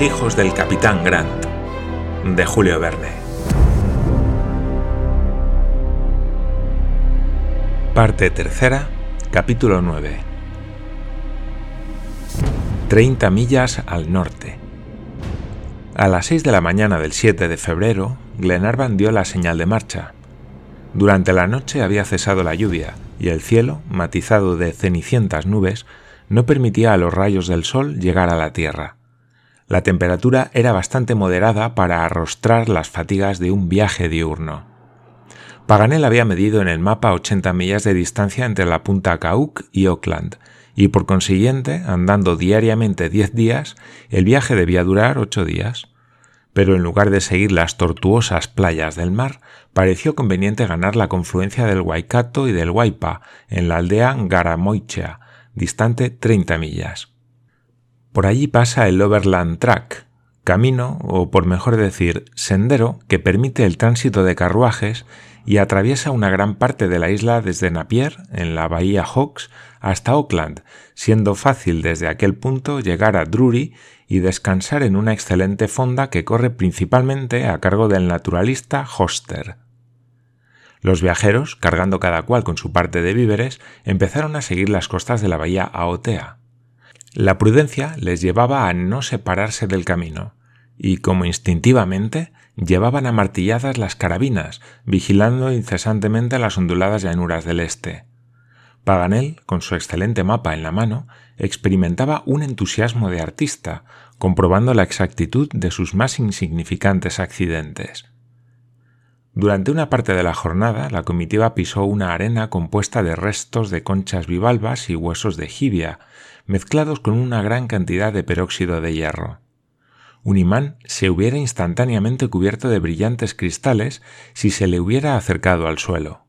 Hijos del capitán Grant, de Julio Verne. Parte tercera, capítulo 9. 30 millas al norte. A las 6 de la mañana del 7 de febrero, Glenarvan dio la señal de marcha. Durante la noche había cesado la lluvia y el cielo, matizado de cenicientas nubes, no permitía a los rayos del sol llegar a la tierra. La temperatura era bastante moderada para arrostrar las fatigas de un viaje diurno. Paganel había medido en el mapa 80 millas de distancia entre la punta Cauk y Auckland, y por consiguiente, andando diariamente 10 días, el viaje debía durar 8 días. Pero en lugar de seguir las tortuosas playas del mar, pareció conveniente ganar la confluencia del Waikato y del Waipa en la aldea Garamoichea, distante 30 millas. Por allí pasa el Overland Track, camino, o por mejor decir, sendero que permite el tránsito de carruajes y atraviesa una gran parte de la isla desde Napier, en la bahía Hawks, hasta Auckland, siendo fácil desde aquel punto llegar a Drury y descansar en una excelente fonda que corre principalmente a cargo del naturalista Hoster. Los viajeros, cargando cada cual con su parte de víveres, empezaron a seguir las costas de la bahía Aotea. La prudencia les llevaba a no separarse del camino, y como instintivamente llevaban amartilladas las carabinas, vigilando incesantemente las onduladas llanuras del este. Paganel, con su excelente mapa en la mano, experimentaba un entusiasmo de artista, comprobando la exactitud de sus más insignificantes accidentes. Durante una parte de la jornada, la comitiva pisó una arena compuesta de restos de conchas bivalvas y huesos de jibia, mezclados con una gran cantidad de peróxido de hierro. Un imán se hubiera instantáneamente cubierto de brillantes cristales si se le hubiera acercado al suelo.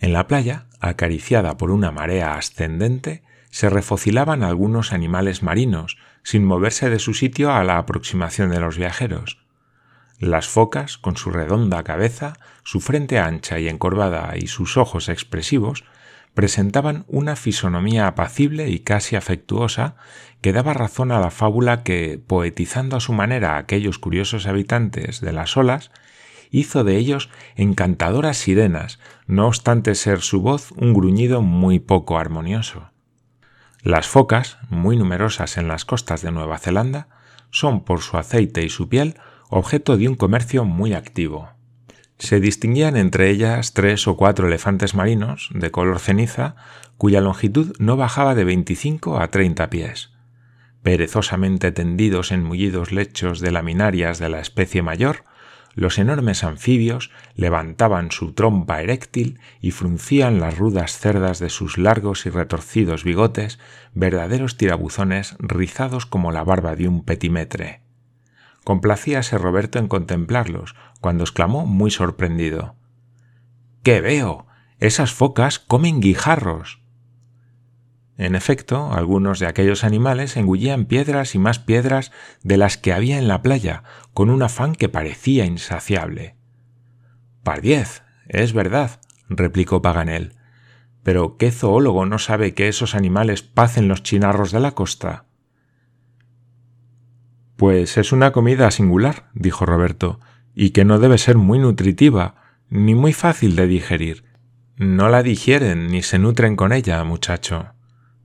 En la playa, acariciada por una marea ascendente, se refocilaban algunos animales marinos, sin moverse de su sitio a la aproximación de los viajeros. Las focas, con su redonda cabeza, su frente ancha y encorvada y sus ojos expresivos, presentaban una fisonomía apacible y casi afectuosa que daba razón a la fábula que, poetizando a su manera a aquellos curiosos habitantes de las olas, hizo de ellos encantadoras sirenas, no obstante ser su voz un gruñido muy poco armonioso. Las focas, muy numerosas en las costas de Nueva Zelanda, son por su aceite y su piel objeto de un comercio muy activo. Se distinguían entre ellas tres o cuatro elefantes marinos de color ceniza cuya longitud no bajaba de 25 a 30 pies. Perezosamente tendidos en mullidos lechos de laminarias de la especie mayor, los enormes anfibios levantaban su trompa eréctil y fruncían las rudas cerdas de sus largos y retorcidos bigotes, verdaderos tirabuzones rizados como la barba de un petimetre. Complacíase Roberto en contemplarlos, cuando exclamó muy sorprendido ¿Qué veo? Esas focas comen guijarros. En efecto, algunos de aquellos animales engullían piedras y más piedras de las que había en la playa, con un afán que parecía insaciable. Pardiez, es verdad, replicó Paganel. Pero ¿qué zoólogo no sabe que esos animales pacen los chinarros de la costa? Pues es una comida singular, dijo Roberto, y que no debe ser muy nutritiva, ni muy fácil de digerir. No la digieren ni se nutren con ella, muchacho.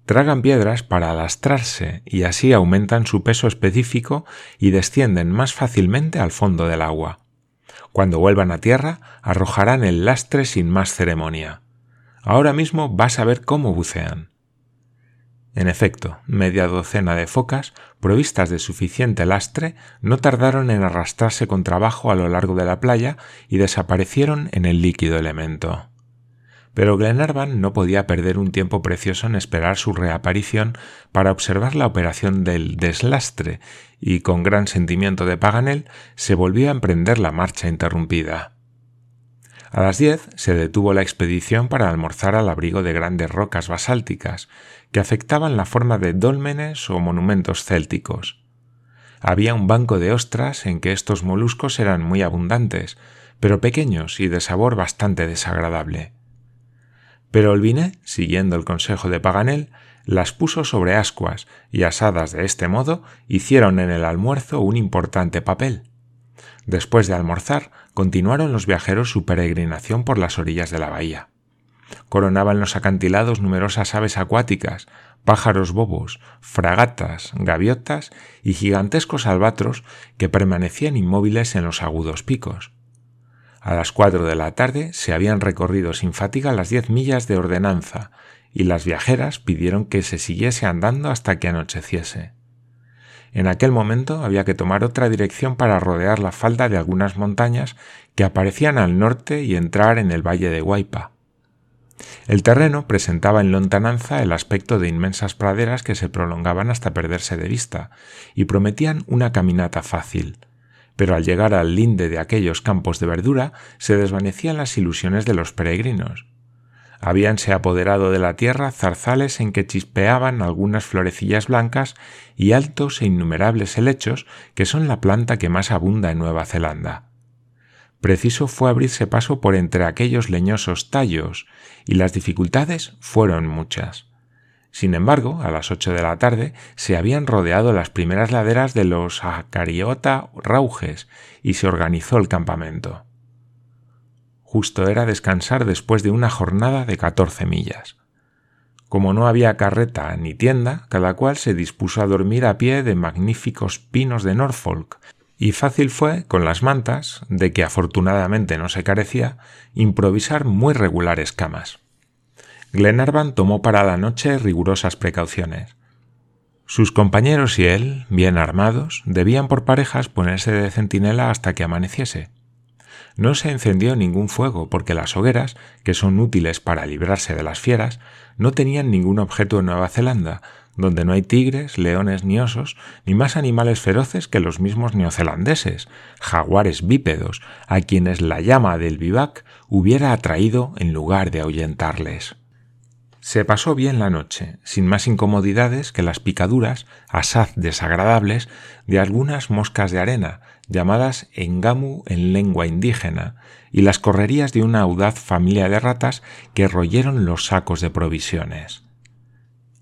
Tragan piedras para alastrarse y así aumentan su peso específico y descienden más fácilmente al fondo del agua. Cuando vuelvan a tierra, arrojarán el lastre sin más ceremonia. Ahora mismo vas a ver cómo bucean. En efecto, media docena de focas, provistas de suficiente lastre, no tardaron en arrastrarse con trabajo a lo largo de la playa y desaparecieron en el líquido elemento. Pero Glenarvan no podía perder un tiempo precioso en esperar su reaparición para observar la operación del deslastre, y con gran sentimiento de Paganel se volvió a emprender la marcha interrumpida. A las diez se detuvo la expedición para almorzar al abrigo de grandes rocas basálticas, que afectaban la forma de dólmenes o monumentos célticos. Había un banco de ostras en que estos moluscos eran muy abundantes, pero pequeños y de sabor bastante desagradable. Pero Olviné, siguiendo el consejo de Paganel, las puso sobre ascuas y asadas de este modo hicieron en el almuerzo un importante papel. Después de almorzar, continuaron los viajeros su peregrinación por las orillas de la bahía. Coronaban los acantilados numerosas aves acuáticas, pájaros bobos, fragatas, gaviotas y gigantescos albatros que permanecían inmóviles en los agudos picos. A las cuatro de la tarde se habían recorrido sin fatiga las diez millas de ordenanza, y las viajeras pidieron que se siguiese andando hasta que anocheciese. En aquel momento había que tomar otra dirección para rodear la falda de algunas montañas que aparecían al norte y entrar en el valle de Guaypa. El terreno presentaba en lontananza el aspecto de inmensas praderas que se prolongaban hasta perderse de vista y prometían una caminata fácil. Pero al llegar al linde de aquellos campos de verdura se desvanecían las ilusiones de los peregrinos. Habíanse apoderado de la tierra zarzales en que chispeaban algunas florecillas blancas y altos e innumerables helechos que son la planta que más abunda en Nueva Zelanda. Preciso fue abrirse paso por entre aquellos leñosos tallos, y las dificultades fueron muchas. Sin embargo, a las ocho de la tarde se habían rodeado las primeras laderas de los Acariota Rauges y se organizó el campamento. Justo era descansar después de una jornada de catorce millas. Como no había carreta ni tienda, cada cual se dispuso a dormir a pie de magníficos pinos de Norfolk, y fácil fue, con las mantas, de que afortunadamente no se carecía, improvisar muy regulares camas. Glenarvan tomó para la noche rigurosas precauciones. Sus compañeros y él, bien armados, debían por parejas ponerse de centinela hasta que amaneciese. No se encendió ningún fuego porque las hogueras, que son útiles para librarse de las fieras, no tenían ningún objeto en Nueva Zelanda, donde no hay tigres, leones ni osos, ni más animales feroces que los mismos neozelandeses, jaguares bípedos, a quienes la llama del vivac hubiera atraído en lugar de ahuyentarles. Se pasó bien la noche, sin más incomodidades que las picaduras, asaz desagradables, de algunas moscas de arena, llamadas engamu en lengua indígena, y las correrías de una audaz familia de ratas que royeron los sacos de provisiones.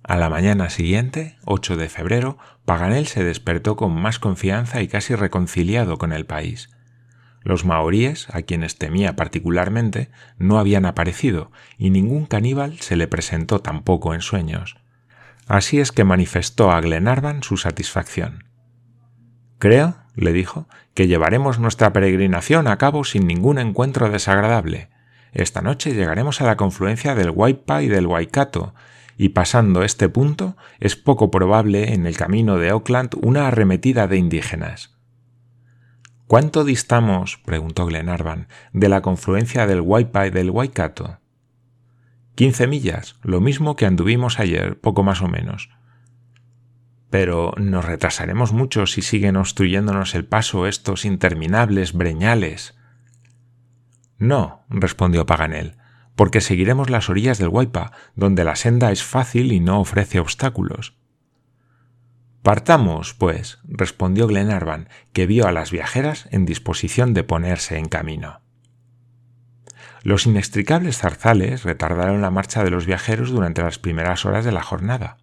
A la mañana siguiente, 8 de febrero, Paganel se despertó con más confianza y casi reconciliado con el país. Los maoríes, a quienes temía particularmente, no habían aparecido, y ningún caníbal se le presentó tampoco en sueños. Así es que manifestó a Glenarvan su satisfacción. Creo, le dijo, que llevaremos nuestra peregrinación a cabo sin ningún encuentro desagradable. Esta noche llegaremos a la confluencia del Waipa y del Waikato, y pasando este punto es poco probable en el camino de Auckland una arremetida de indígenas. ¿Cuánto distamos, preguntó Glenarvan, de la confluencia del Waipa y del Waikato? Quince millas, lo mismo que anduvimos ayer, poco más o menos. Pero nos retrasaremos mucho si siguen obstruyéndonos el paso estos interminables breñales. No, respondió Paganel, porque seguiremos las orillas del Waipa, donde la senda es fácil y no ofrece obstáculos. Partamos, pues, respondió Glenarvan, que vio a las viajeras en disposición de ponerse en camino. Los inextricables zarzales retardaron la marcha de los viajeros durante las primeras horas de la jornada.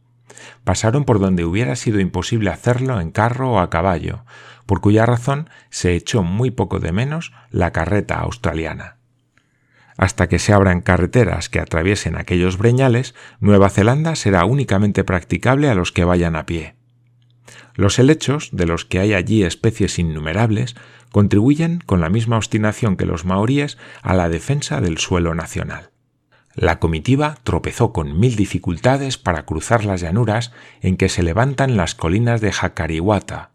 Pasaron por donde hubiera sido imposible hacerlo en carro o a caballo, por cuya razón se echó muy poco de menos la carreta australiana. Hasta que se abran carreteras que atraviesen aquellos breñales, Nueva Zelanda será únicamente practicable a los que vayan a pie. Los helechos, de los que hay allí especies innumerables, contribuyen con la misma obstinación que los maoríes a la defensa del suelo nacional. La comitiva tropezó con mil dificultades para cruzar las llanuras en que se levantan las colinas de Jacarihuata,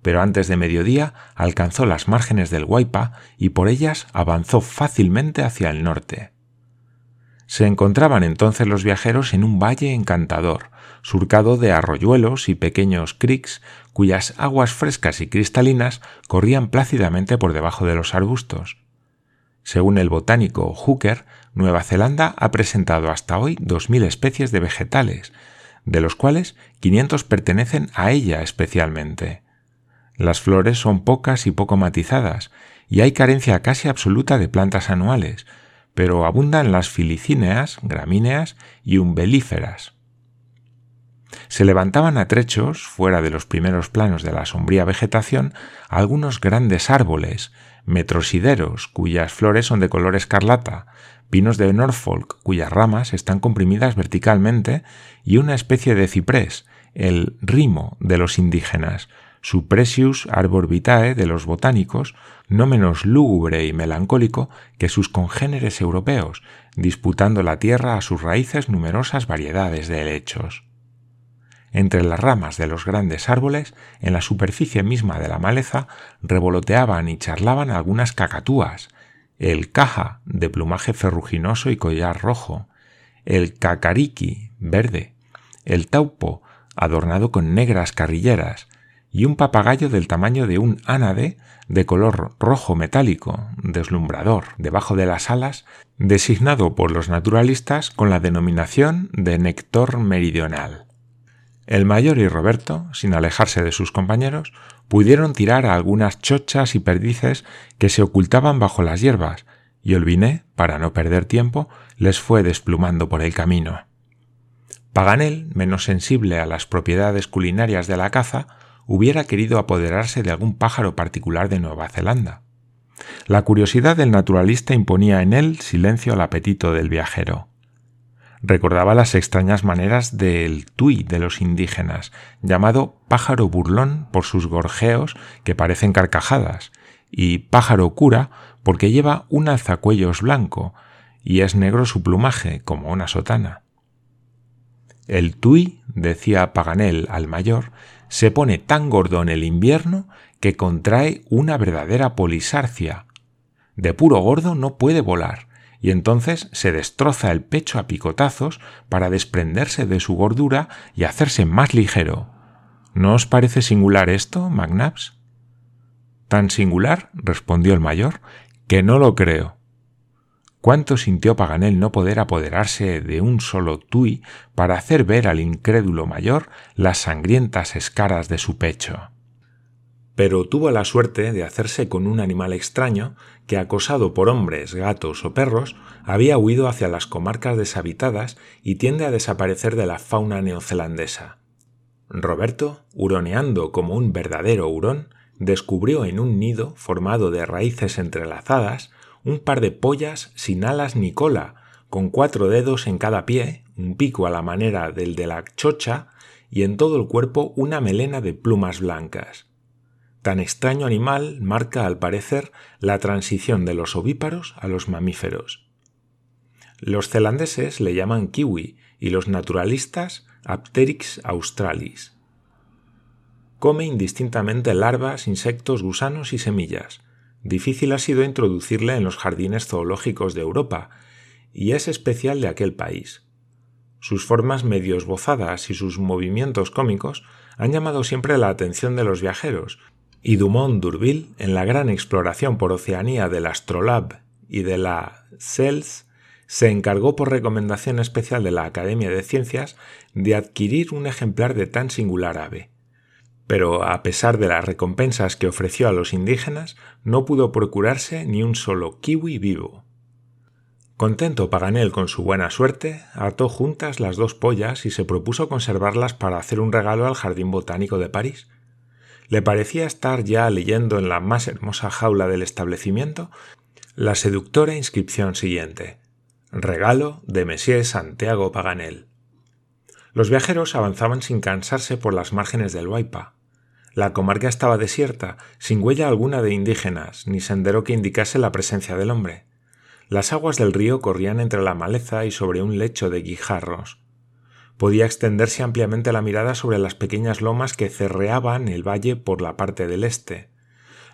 pero antes de mediodía alcanzó las márgenes del Guaypa y por ellas avanzó fácilmente hacia el norte. Se encontraban entonces los viajeros en un valle encantador, surcado de arroyuelos y pequeños creeks cuyas aguas frescas y cristalinas corrían plácidamente por debajo de los arbustos. Según el botánico Hooker, Nueva Zelanda ha presentado hasta hoy 2.000 especies de vegetales, de los cuales 500 pertenecen a ella especialmente. Las flores son pocas y poco matizadas, y hay carencia casi absoluta de plantas anuales, pero abundan las filicíneas, gramíneas y umbelíferas. Se levantaban a trechos, fuera de los primeros planos de la sombría vegetación, algunos grandes árboles, metrosideros, cuyas flores son de color escarlata, pinos de Norfolk, cuyas ramas están comprimidas verticalmente, y una especie de ciprés, el rimo de los indígenas, su Precious Arbor Vitae de los botánicos, no menos lúgubre y melancólico que sus congéneres europeos, disputando la tierra a sus raíces numerosas variedades de helechos. Entre las ramas de los grandes árboles, en la superficie misma de la maleza, revoloteaban y charlaban algunas cacatúas, el caja, de plumaje ferruginoso y collar rojo, el cacariqui, verde, el taupo, adornado con negras carrilleras, y un papagayo del tamaño de un ánade de color rojo metálico, deslumbrador, debajo de las alas, designado por los naturalistas con la denominación de nector meridional. El mayor y Roberto, sin alejarse de sus compañeros, pudieron tirar a algunas chochas y perdices que se ocultaban bajo las hierbas, y Olviné, para no perder tiempo, les fue desplumando por el camino. Paganel, menos sensible a las propiedades culinarias de la caza, hubiera querido apoderarse de algún pájaro particular de Nueva Zelanda. La curiosidad del naturalista imponía en él silencio al apetito del viajero recordaba las extrañas maneras del tui de los indígenas, llamado pájaro burlón por sus gorjeos que parecen carcajadas, y pájaro cura porque lleva un alzacuellos blanco y es negro su plumaje como una sotana. El tui, decía Paganel al mayor, se pone tan gordo en el invierno que contrae una verdadera polisarcia. De puro gordo no puede volar, y entonces se destroza el pecho a picotazos para desprenderse de su gordura y hacerse más ligero. ¿No os parece singular esto, McNabbs? Tan singular, respondió el mayor, que no lo creo. ¿Cuánto sintió Paganel no poder apoderarse de un solo tui para hacer ver al incrédulo mayor las sangrientas escaras de su pecho? Pero tuvo la suerte de hacerse con un animal extraño que, acosado por hombres, gatos o perros, había huido hacia las comarcas deshabitadas y tiende a desaparecer de la fauna neozelandesa. Roberto, huroneando como un verdadero hurón, descubrió en un nido formado de raíces entrelazadas un par de pollas sin alas ni cola, con cuatro dedos en cada pie, un pico a la manera del de la chocha y en todo el cuerpo una melena de plumas blancas. Tan extraño animal marca, al parecer, la transición de los ovíparos a los mamíferos. Los zelandeses le llaman kiwi y los naturalistas Apteryx australis. Come indistintamente larvas, insectos, gusanos y semillas. Difícil ha sido introducirle en los jardines zoológicos de Europa, y es especial de aquel país. Sus formas medio esbozadas y sus movimientos cómicos han llamado siempre la atención de los viajeros, y Dumont d'Urville, en la gran exploración por Oceanía del Astrolab y de la CELS, se encargó por recomendación especial de la Academia de Ciencias de adquirir un ejemplar de tan singular ave. Pero a pesar de las recompensas que ofreció a los indígenas, no pudo procurarse ni un solo kiwi vivo. Contento Paganel con su buena suerte, ató juntas las dos pollas y se propuso conservarlas para hacer un regalo al Jardín Botánico de París, le parecía estar ya leyendo en la más hermosa jaula del establecimiento la seductora inscripción siguiente Regalo de Monsieur Santiago Paganel. Los viajeros avanzaban sin cansarse por las márgenes del Huaypa. La comarca estaba desierta, sin huella alguna de indígenas, ni sendero que indicase la presencia del hombre. Las aguas del río corrían entre la maleza y sobre un lecho de guijarros podía extenderse ampliamente la mirada sobre las pequeñas lomas que cerreaban el valle por la parte del este.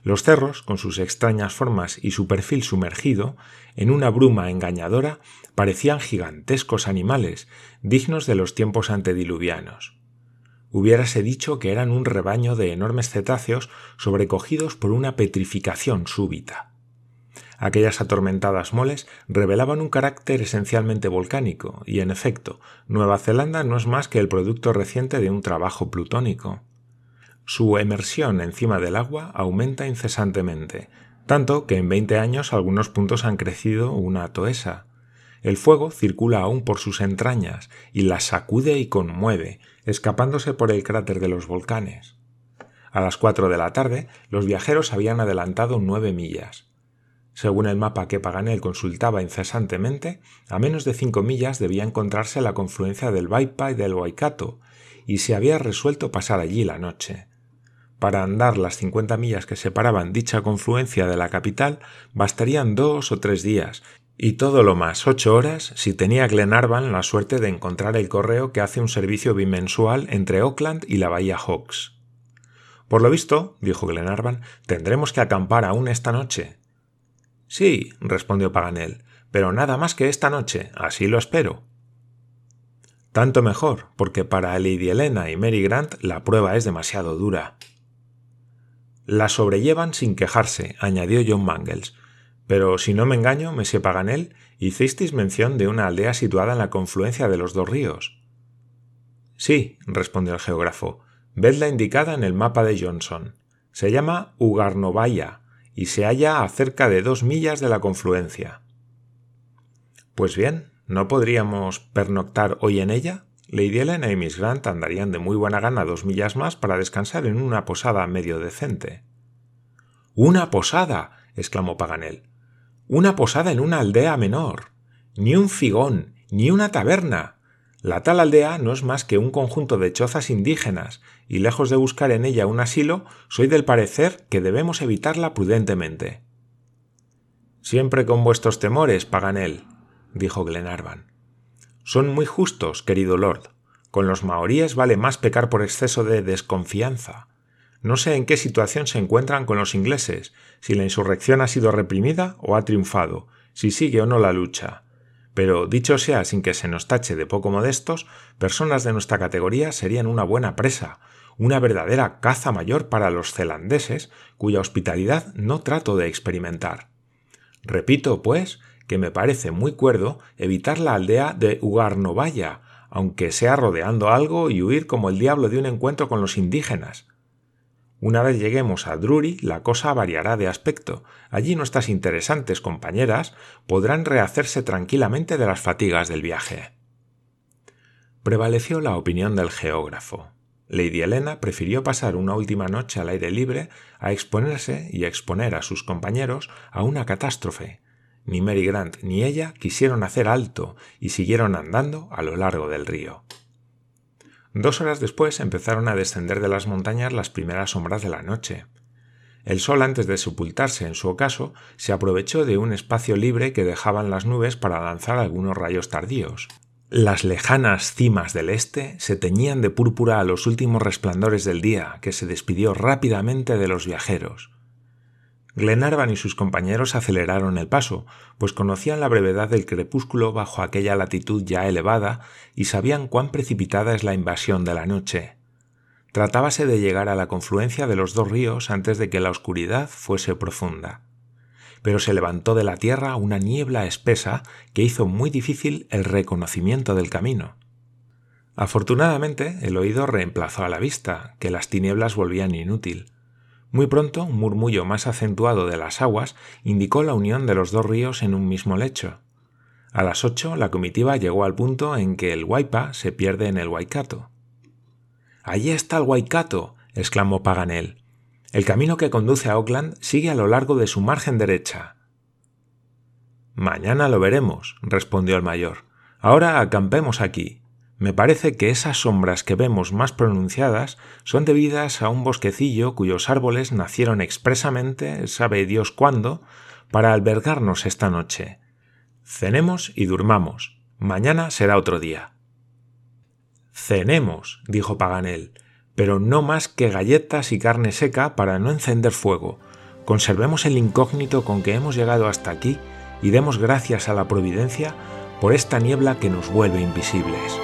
Los cerros, con sus extrañas formas y su perfil sumergido, en una bruma engañadora, parecían gigantescos animales, dignos de los tiempos antediluvianos. Hubiérase dicho que eran un rebaño de enormes cetáceos sobrecogidos por una petrificación súbita. Aquellas atormentadas moles revelaban un carácter esencialmente volcánico, y en efecto, Nueva Zelanda no es más que el producto reciente de un trabajo plutónico. Su emersión encima del agua aumenta incesantemente, tanto que en veinte años algunos puntos han crecido una toesa. El fuego circula aún por sus entrañas y las sacude y conmueve, escapándose por el cráter de los volcanes. A las cuatro de la tarde, los viajeros habían adelantado nueve millas. Según el mapa que Paganel consultaba incesantemente, a menos de cinco millas debía encontrarse la confluencia del Vaipa y del Waikato, y se había resuelto pasar allí la noche. Para andar las cincuenta millas que separaban dicha confluencia de la capital bastarían dos o tres días, y todo lo más ocho horas si tenía Glenarvan la suerte de encontrar el correo que hace un servicio bimensual entre Auckland y la bahía Hawks. Por lo visto, dijo Glenarvan, tendremos que acampar aún esta noche. Sí, respondió Paganel, pero nada más que esta noche, así lo espero. Tanto mejor, porque para Lady Helena y Mary Grant la prueba es demasiado dura. La sobrellevan sin quejarse, añadió John Mangles. Pero si no me engaño, Monsieur Paganel, hicisteis mención de una aldea situada en la confluencia de los dos ríos. Sí, respondió el geógrafo. Vedla indicada en el mapa de Johnson. Se llama Ugarnovaya, y se halla a cerca de dos millas de la confluencia. Pues bien, ¿no podríamos pernoctar hoy en ella? Lady Helena y Miss Grant andarían de muy buena gana dos millas más para descansar en una posada medio decente. ¡Una posada! exclamó Paganel. ¡Una posada en una aldea menor! Ni un figón, ni una taberna. La tal aldea no es más que un conjunto de chozas indígenas, y lejos de buscar en ella un asilo, soy del parecer que debemos evitarla prudentemente. Siempre con vuestros temores, Paganel, dijo Glenarvan. Son muy justos, querido lord. Con los maoríes vale más pecar por exceso de desconfianza. No sé en qué situación se encuentran con los ingleses, si la insurrección ha sido reprimida o ha triunfado, si sigue o no la lucha. Pero, dicho sea sin que se nos tache de poco modestos, personas de nuestra categoría serían una buena presa, una verdadera caza mayor para los zelandeses, cuya hospitalidad no trato de experimentar. Repito, pues, que me parece muy cuerdo evitar la aldea de Ugarnovaya, aunque sea rodeando algo y huir como el diablo de un encuentro con los indígenas. Una vez lleguemos a Drury, la cosa variará de aspecto. Allí nuestras interesantes compañeras podrán rehacerse tranquilamente de las fatigas del viaje. Prevaleció la opinión del geógrafo. Lady Helena prefirió pasar una última noche al aire libre a exponerse y exponer a sus compañeros a una catástrofe. Ni Mary Grant ni ella quisieron hacer alto y siguieron andando a lo largo del río. Dos horas después empezaron a descender de las montañas las primeras sombras de la noche. El sol, antes de sepultarse en su ocaso, se aprovechó de un espacio libre que dejaban las nubes para lanzar algunos rayos tardíos. Las lejanas cimas del este se teñían de púrpura a los últimos resplandores del día, que se despidió rápidamente de los viajeros. Glenarvan y sus compañeros aceleraron el paso, pues conocían la brevedad del crepúsculo bajo aquella latitud ya elevada y sabían cuán precipitada es la invasión de la noche. Tratábase de llegar a la confluencia de los dos ríos antes de que la oscuridad fuese profunda. Pero se levantó de la tierra una niebla espesa que hizo muy difícil el reconocimiento del camino. Afortunadamente, el oído reemplazó a la vista, que las tinieblas volvían inútil muy pronto, un murmullo más acentuado de las aguas indicó la unión de los dos ríos en un mismo lecho. A las ocho la comitiva llegó al punto en que el Waipa se pierde en el Waikato. Allí está el Waikato, exclamó Paganel. El camino que conduce a Auckland sigue a lo largo de su margen derecha. Mañana lo veremos, respondió el mayor. Ahora acampemos aquí. Me parece que esas sombras que vemos más pronunciadas son debidas a un bosquecillo cuyos árboles nacieron expresamente, sabe Dios cuándo, para albergarnos esta noche. Cenemos y durmamos. Mañana será otro día. Cenemos, dijo Paganel, pero no más que galletas y carne seca para no encender fuego. Conservemos el incógnito con que hemos llegado hasta aquí y demos gracias a la providencia por esta niebla que nos vuelve invisibles.